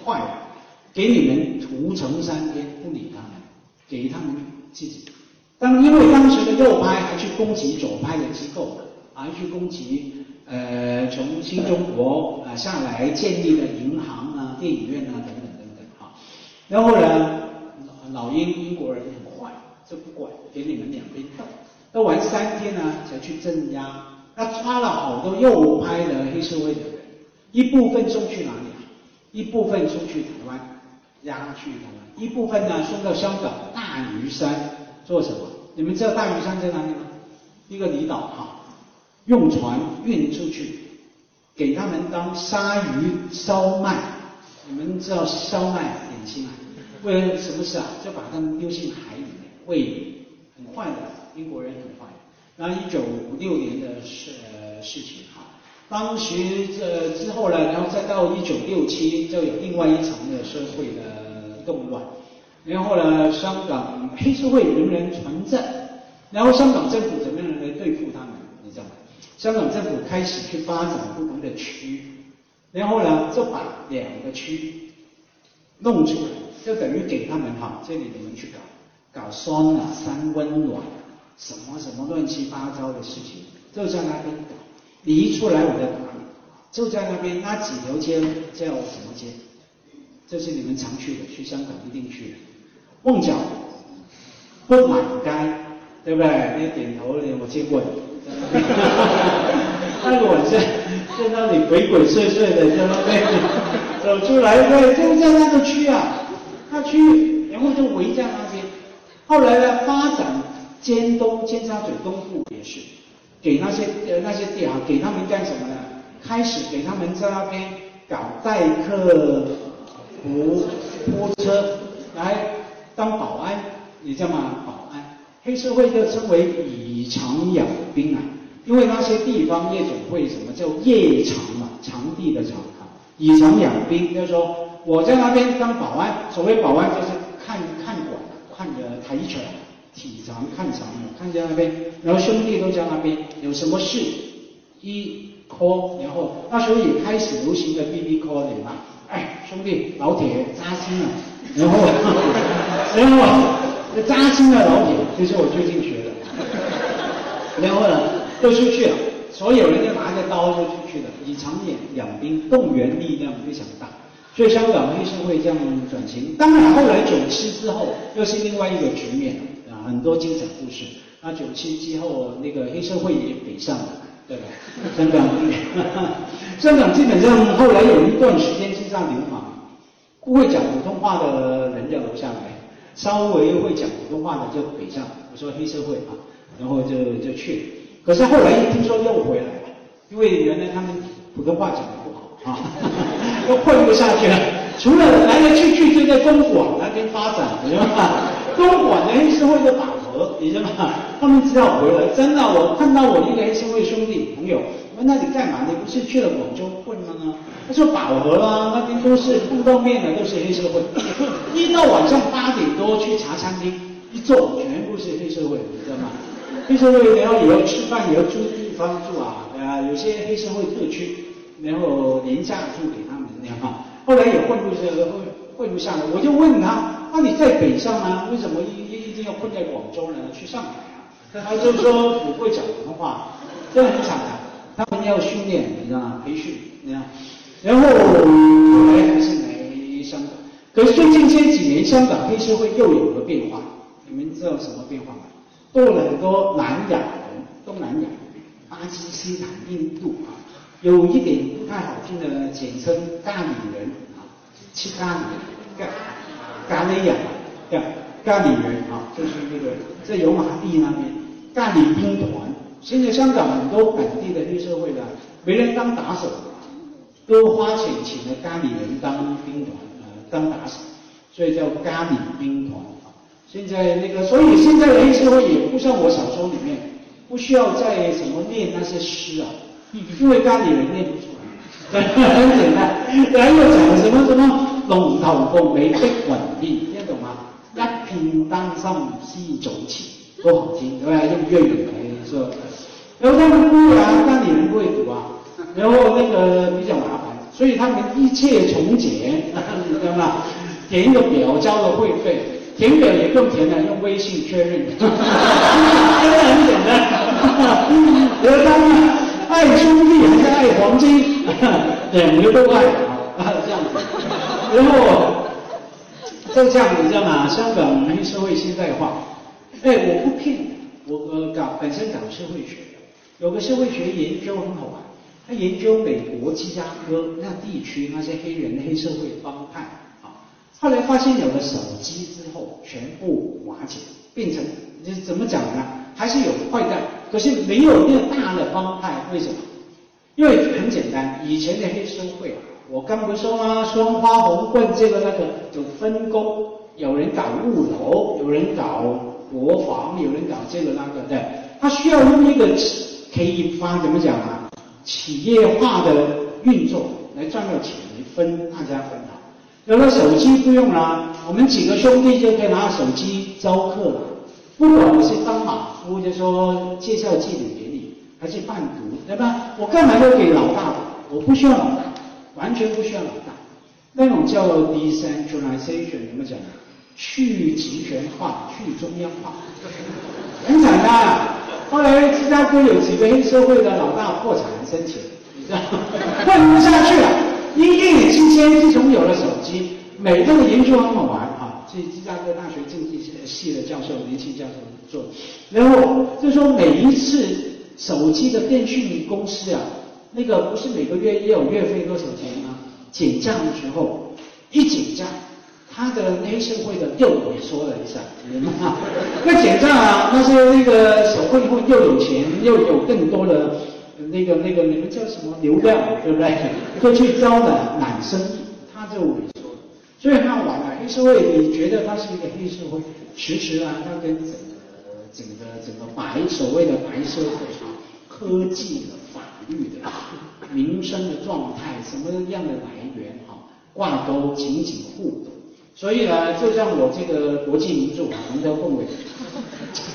坏了，给你们屠城三天，不理他们，给他们自己。当因为当时的右派还去攻击左派的机构，还去攻击。呃，从新中国啊下来建立的银行啊、电影院啊等等等等啊，然后呢，老英英国人很坏，就不管，给你们两边斗，斗完三天呢才去镇压，他抓了好多右派的黑社会的人，一部分送去哪里？一部分送去台湾，押去台湾，一部分呢送到香港大屿山做什么？你们知道大屿山在哪里吗？一个离岛哈。用船运出去，给他们当鲨鱼烧卖。你们知道烧卖点心啊？为了什么事啊？就把他们丢进海里面喂，很坏的，英国人很坏。那一九五六年的事事情，当时这之后呢，然后再到一九六七，就有另外一场的社会的动乱。然后呢，香港黑社会仍然存在。然后香港政府怎么样来对付他们？你知道吗？香港政府开始去发展不同的区，然后呢，就把两个区弄出来，就等于给他们哈，这里你们去搞，搞酸啊、三温暖，什么什么乱七八糟的事情，就在那边。你一出来我在哪里，就在那边那几条街叫什么街？这是你们常去的，去香港一定去的，旺角、不满街，对不对？你点头，我见过你。那个晚上在那里鬼鬼祟祟的在那边走出来，对，就在那个区啊，那区，然后就围在那边。后来呢，发展尖东、尖沙咀东部也是，给那些呃那些屌，给他们干什么呢？开始给他们在那边搞代客服拖车来当保安，你知道吗？保安。黑社会就称为以场养兵啊，因为那些地方夜总会什么叫夜场嘛，场地的场啊，以场养兵，就是说我在那边当保安，所谓保安就是看看管，看着体拳、体长看长了，看见那边，然后兄弟都在那边，有什么事一 call，然后那时候也开始流行的 B B call 对吧？哎，兄弟，老铁扎心了，然后 然后。扎心的老铁，就是我最近学的。然后呢，都出去了，所有人就拿着刀就出去了，以长眼养兵，动员力量非常大。所以香港黑社会这样转型。当然后来九七之后，又是另外一个局面啊，很多精彩故事。那九七之后，那个黑社会也北上了，对吧？香港，香港基本上后来有一段时间是上流氓，不会讲普通话的人就留下来。稍微会讲普通话的就北上，我说黑社会啊，然后就就去。可是后来一听说又回来了，因为原来他们普通话讲的不好啊，都混不下去了。除了来来去去就在东莞那边发展，东莞的黑社会的把河，你知道吗？他们只好回来。真的，我看到我一个黑社会兄弟朋友，问那你干嘛？你不是去了广州混了吗？他说饱和了，那边都是碰到面的，都是黑社会。一到晚上八点多去茶餐厅一坐，全部是黑社会，你知道吗？黑社会然后也要吃饭，也要租地方住啊，啊，有些黑社会特区，然后廉价租给他们那样啊。后来也混不下，混混不下来，我就问他，那你在北上啊？为什么一一一定要混在广州呢？去上海啊？他就说不会讲普通话，这很惨的，他们要训练，你知道吗？培训，你知道。然后后来还是来香港，可是最近这几年，香港黑社会又有了变化。你们知道什么变化吗？多了很多南亚人，东南亚，巴基斯坦、印度啊，有一点不太好听的简称咖喱人啊，吃咖喱，咖喱呀，对，咖喱人啊，就是那个在油麻地那边，咖喱兵团现在香港很多本地的黑社会呢，没人当打手，都花钱请了咖喱人当兵团，呃，当打手，所以叫咖喱兵团啊。现在那个，所以现在的黑社会也不像我小说里面，不需要再什么念那些诗啊，因为咖喱人念不出来，很简单。然后讲什么什么龙头凤尾碧云天，听得懂吗？一片丹心思早前，多好听，对吧？用粤语来说。然后他们不会啊，咖喱人不会读啊，然后那个比较麻烦，所以他们一切从简，你知道吗？填一个表交了会费，填表也更填了，用微信确认，真的很简单。然后他们爱兄弟还是爱黄金，两个都爱啊，这样子。然后就这样，你知道吗？香港黑社会现代化，哎，我不骗你，我呃搞本身搞社会学的，有个社会学研究很好玩，他研究美国芝加哥那地区那些黑人黑社会帮派啊，后来发现有了手机之后，全部瓦解，变成你怎么讲呢？还是有坏蛋，可是没有那个大的帮派，为什么？因为很简单，以前的黑社会啊，我刚不说吗？双花红棍这个那个有分工，有人搞物流，有人搞国防，有人搞这个那个的，他需要用一个可以发怎么讲啊？企业化的运作来赚到钱，分大家分好。有了手机不用了，我们几个兄弟就可以拿手机招客了。不管我是当马夫，就说介绍妓女给你，还是贩毒，对吧？我干嘛要给老大，我不需要老大，完全不需要老大。那种叫 decentralization 怎么讲？去集权化、去中央化，很简单啊。后来芝加哥有几个黑社会的老大破产申请，你知道，混不下去了。因一夜之间，自从有了手机，每个研究很好玩啊。这芝加哥大学经济系的教授，年轻教授做，然后就说每一次手机的电讯公司啊，那个不是每个月也有月费多少钱吗？减价的时候，一减价。他的黑社会的又萎缩了一下，明白吗？那减价啊，那些那个小混混又有钱，又有更多的那个那个你们叫什么流量，对不对？会去招揽揽生意，他就萎缩了。所以很好玩啊，黑社会，你觉得他是一个黑社会，其实啊，他跟整个整个整个白所谓的白社会啊，科技的、法律的、民生的状态，什么样的来源哈，挂钩紧紧互动。所以呢，就像我这个国际名著《龙头凤尾》，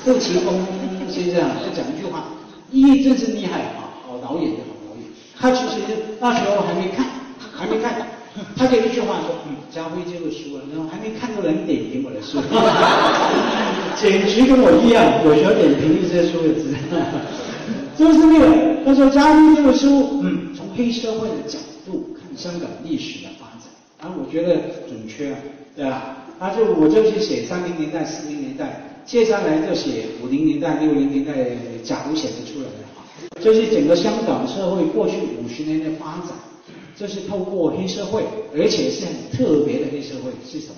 杜琪峰先生就讲一句话：“一真是厉害啊，好导演的好导演。”他其实那时候还没看，还没看，他就一句话说：“嗯，家辉这个书啊，然后还没看都能点评我的书，简直跟我一样，有时候点评一些书的字，是那个。他说家辉这个书，嗯，从黑社会的角度看香港历史的发展，啊我觉得准确啊。对吧？他就我就去写三零年代、四零年代，接下来就写五零年代、六零年代，假如写得出来的话，就是整个香港社会过去五十年的发展，这是透过黑社会，而且是很特别的黑社会是什么？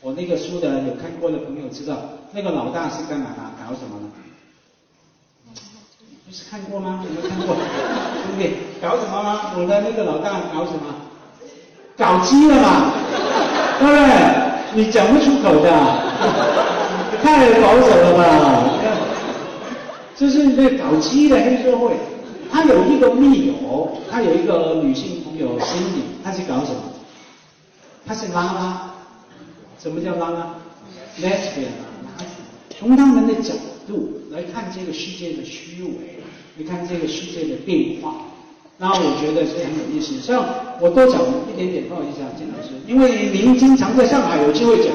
我那个书的有看过的朋友知道，那个老大是干嘛的？搞什么的？是看过吗？有没有看过？兄弟，搞什么吗？我的那个老大搞什么？搞基了嘛？对不对？你讲不出口的，太保守了吧？这是那搞基的黑社会，他有一个密友，他有一个女性朋友心里，他是搞什么？他是拉拉，什么叫拉拉？Lesbian 啊，从他们的角度来看这个世界的虚伪，你看这个世界的变化。那我觉得是很有意思，像我多讲一点点，不好意思啊，金老师，因为您经常在上海有机会讲，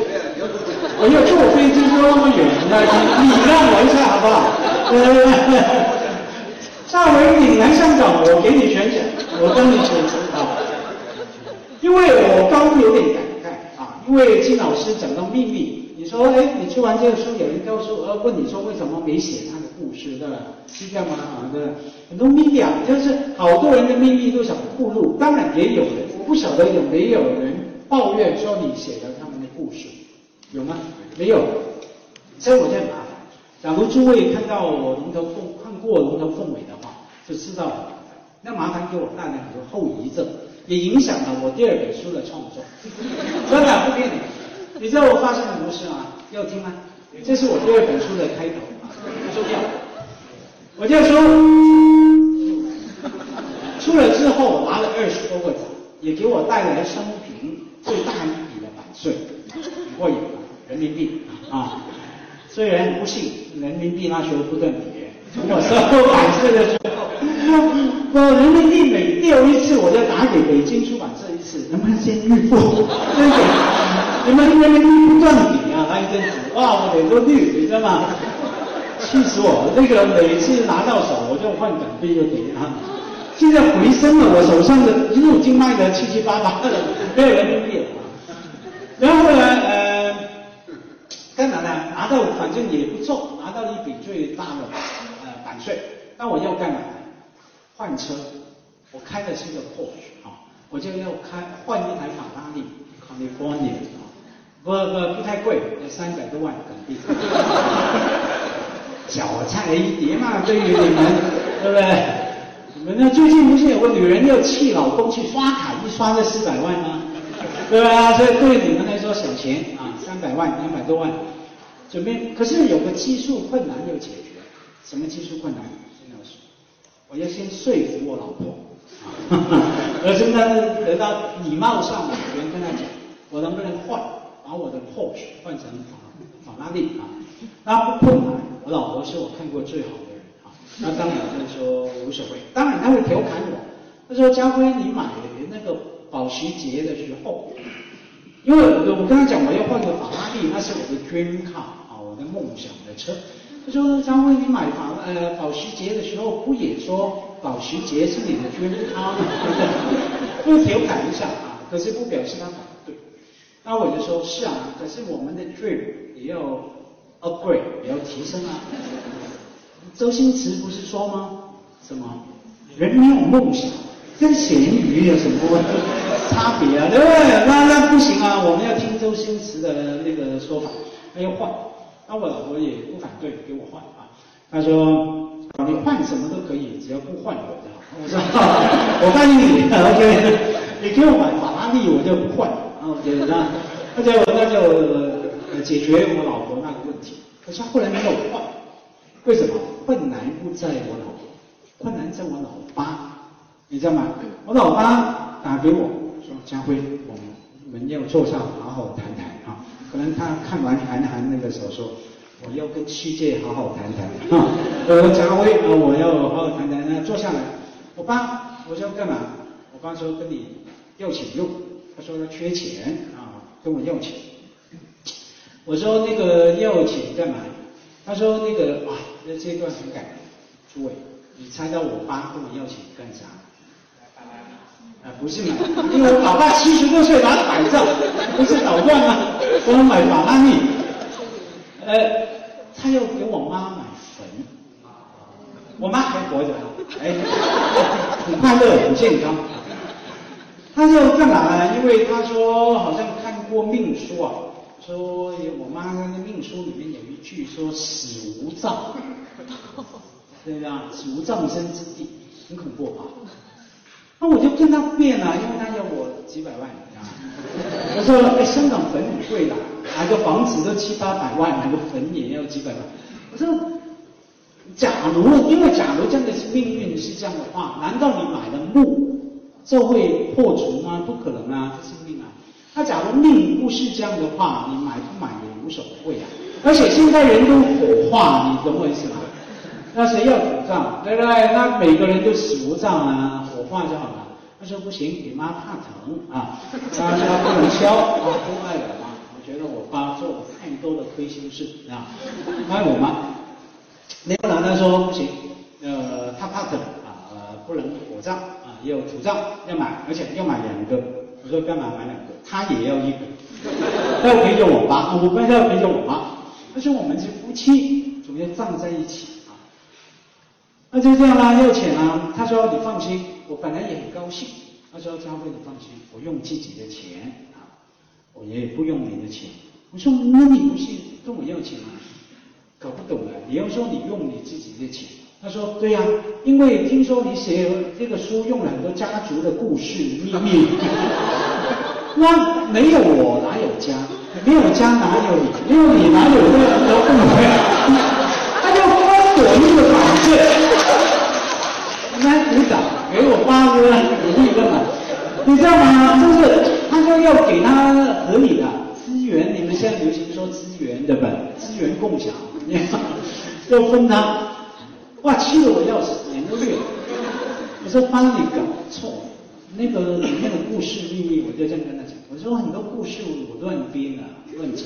我要坐飞机坐那么远，那你你让我一下好不好？下回你来香港，我给你选讲，我帮你选择啊。因为我刚有点感慨啊，因为金老师讲到秘密，你说哎，你出完这个书，有人告诉呃问你说为什么没写他故事，对吧？是这样吗？啊，对。很多秘密啊，就是好多人的秘密都想暴露，当然也有人，我不晓得有没有人抱怨说你写了他们的故事，有吗？没有，所以我在麻烦。假如诸位看到我龙头凤看过龙头凤尾的话，就知道了。那麻烦给我带来很多后遗症，也影响了我第二本书的创作。真的不骗你，你知道我发生什么事吗？要听吗？这是我第二本书的开头就这样。我就说，出了之后拿了二十多个奖，也给我带来生平最大一笔的版税，过瘾？人民币啊，虽然不幸人民币那时候不断跌，从我收版税的时候，我人民币每掉一次，我就打给北京出版社一次，能不能先预付？对不对？你们人民币不断跌啊，那一阵子，哇，我脸都绿，你知道吗？气死我！那个每次拿到手，我就换港币就给他。现在回升了，我手上的一路经卖的七七八八的，没有人民币了。然后呢，呃，干嘛呢？拿到反正也不错，拿到一笔最大的呃版税。那我要干嘛？换车。我开的是一个 Porsche 啊，我就要开换一台法拉利 California 啊，不不不太贵，三百多万港币。脚差了一碟嘛，对于你们，对不对？你们那最近不是有个女人要气老公去刷卡，一刷就四百万吗？对吧？所以对你们来说小钱啊，三百万、两百多万，准备。可是有个技术困难要解决，什么技术困难？现在说，我要先说服我老婆，而现在得到礼貌上，别人跟他讲，我能不能换，把我的 Porsche 换成法法拉利啊？那不困难，我老婆是我看过最好的人啊。那当然就说无所谓，当然他会调侃我，他说家辉你买那个。保时捷的时候，因为我跟他讲我要换个法拉利，那是我的 dream car 啊，我的梦想的车。他说张辉，你买法呃保时捷的时候，不也说保时捷是你的 dream car 吗？不 调侃一下啊，可是不表示他反对。那我就说是啊，可是我们的 dream 也要 upgrade，也要提升啊。周星驰不是说吗？什么？人没有梦想。跟咸鱼有什么差别啊？对不对？那那不行啊！我们要听周星驰的那个说法，他要换。那我老婆也不反对，给我换啊。他说：“你换什么都可以，只要不换我的。”我说：“ 我答应你，OK。你给我买法拉利，我就不换。”然后就那那就那就解决我老婆那。可是后来没有换，为什么？困难不在我老婆，困难在我老爸。你知道吗？我老爸打给我说：“家辉，我们要坐下好好谈谈啊。”可能他看完韩寒那个小说，我要跟世界好好谈谈啊。我说：“家辉啊，我要好好谈谈。”那坐下来，我爸，我说干嘛？我爸说跟你要钱用。他说他缺钱啊，跟我要钱。我说那个要钱干嘛？他说那个啊，那这段很感人。诸位，你猜到我爸跟我要钱干啥？啊，不是买，因为我老爸七十多岁拿着摆照，不是捣乱吗？我要买法拉利，呃，他要给我妈买坟，我妈还活着，哎，很快乐，很健康。他要干嘛呢？因为他说好像看过命书啊，说我妈那个命书里面有一句说死无葬，对吧？死无葬身之地，很恐怖啊。那我就跟他辩了，因为他要我几百万，啊，我说哎，香港坟很贵的，买个房子都七八百万，买个坟也要几百万。我说，假如因为假如这样的是命运是这样的话，难道你买了墓就会破除吗？不可能啊，这是命啊。那假如命不是这样的话，你买不买也无所谓啊。而且现在人都火化，你懂我意思吗？那谁要土葬，对不对？那每个人都死无葬啊。火化就好了。他说不行，你妈怕疼啊，他他不能敲啊，都爱我妈。我觉得我爸做了太多的亏心事啊，爱我妈。那个男的说不行，呃，他怕疼啊，不能火葬啊，也有土葬要买，而且要买两个。我说干嘛买两个？他也要一个，他要陪着我妈，我们要陪着我妈。他说我们是夫妻，总要葬在一起啊。那就这样啦，要钱啊。他说你放心。我本来也很高兴，他说：“张辉，你放心，我用自己的钱啊，我也不用你的钱。”我说：“那你不是跟我要钱吗？”搞不懂啊！你要说你用你自己的钱，他说对呀、因为听说你写这个书用了很多家族的故事秘密。那没有我哪有家？没有家哪有你？没有你哪有这么多误会？他就封我一个保证，来鼓掌，给我发个鼓励干嘛？你知道吗？就是他说要给他合理的资源，你们现在流行说资源对吧？资源共享，要分他，哇，气得我要死，眼都绿了。我说帮你搞错，那个里面的故事秘密，我就这样跟他讲。我说很多故事我乱编啊，乱讲。